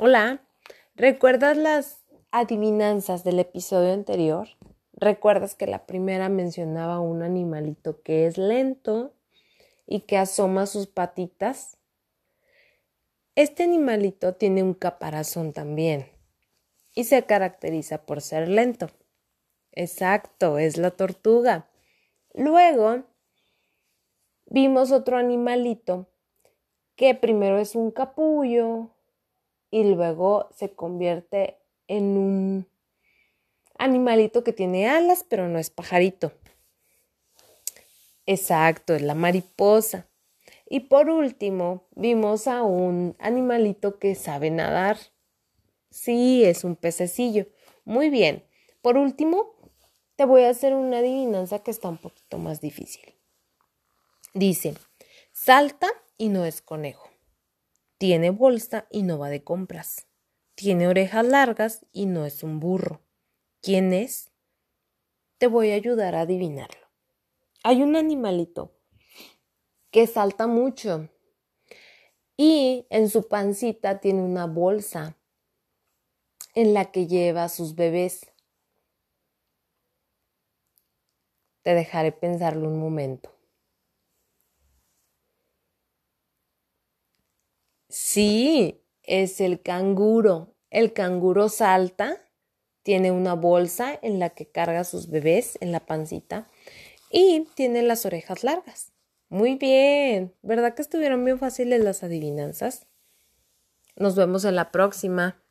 Hola, ¿recuerdas las adivinanzas del episodio anterior? ¿Recuerdas que la primera mencionaba un animalito que es lento y que asoma sus patitas? Este animalito tiene un caparazón también y se caracteriza por ser lento. Exacto, es la tortuga. Luego vimos otro animalito que primero es un capullo, y luego se convierte en un animalito que tiene alas, pero no es pajarito. Exacto, es la mariposa. Y por último, vimos a un animalito que sabe nadar. Sí, es un pececillo. Muy bien. Por último, te voy a hacer una adivinanza que está un poquito más difícil. Dice, salta y no es conejo. Tiene bolsa y no va de compras. Tiene orejas largas y no es un burro. ¿Quién es? Te voy a ayudar a adivinarlo. Hay un animalito que salta mucho y en su pancita tiene una bolsa en la que lleva a sus bebés. Te dejaré pensarlo un momento. Sí, es el canguro. El canguro salta, tiene una bolsa en la que carga sus bebés en la pancita y tiene las orejas largas. Muy bien, ¿verdad que estuvieron bien fáciles las adivinanzas? Nos vemos en la próxima.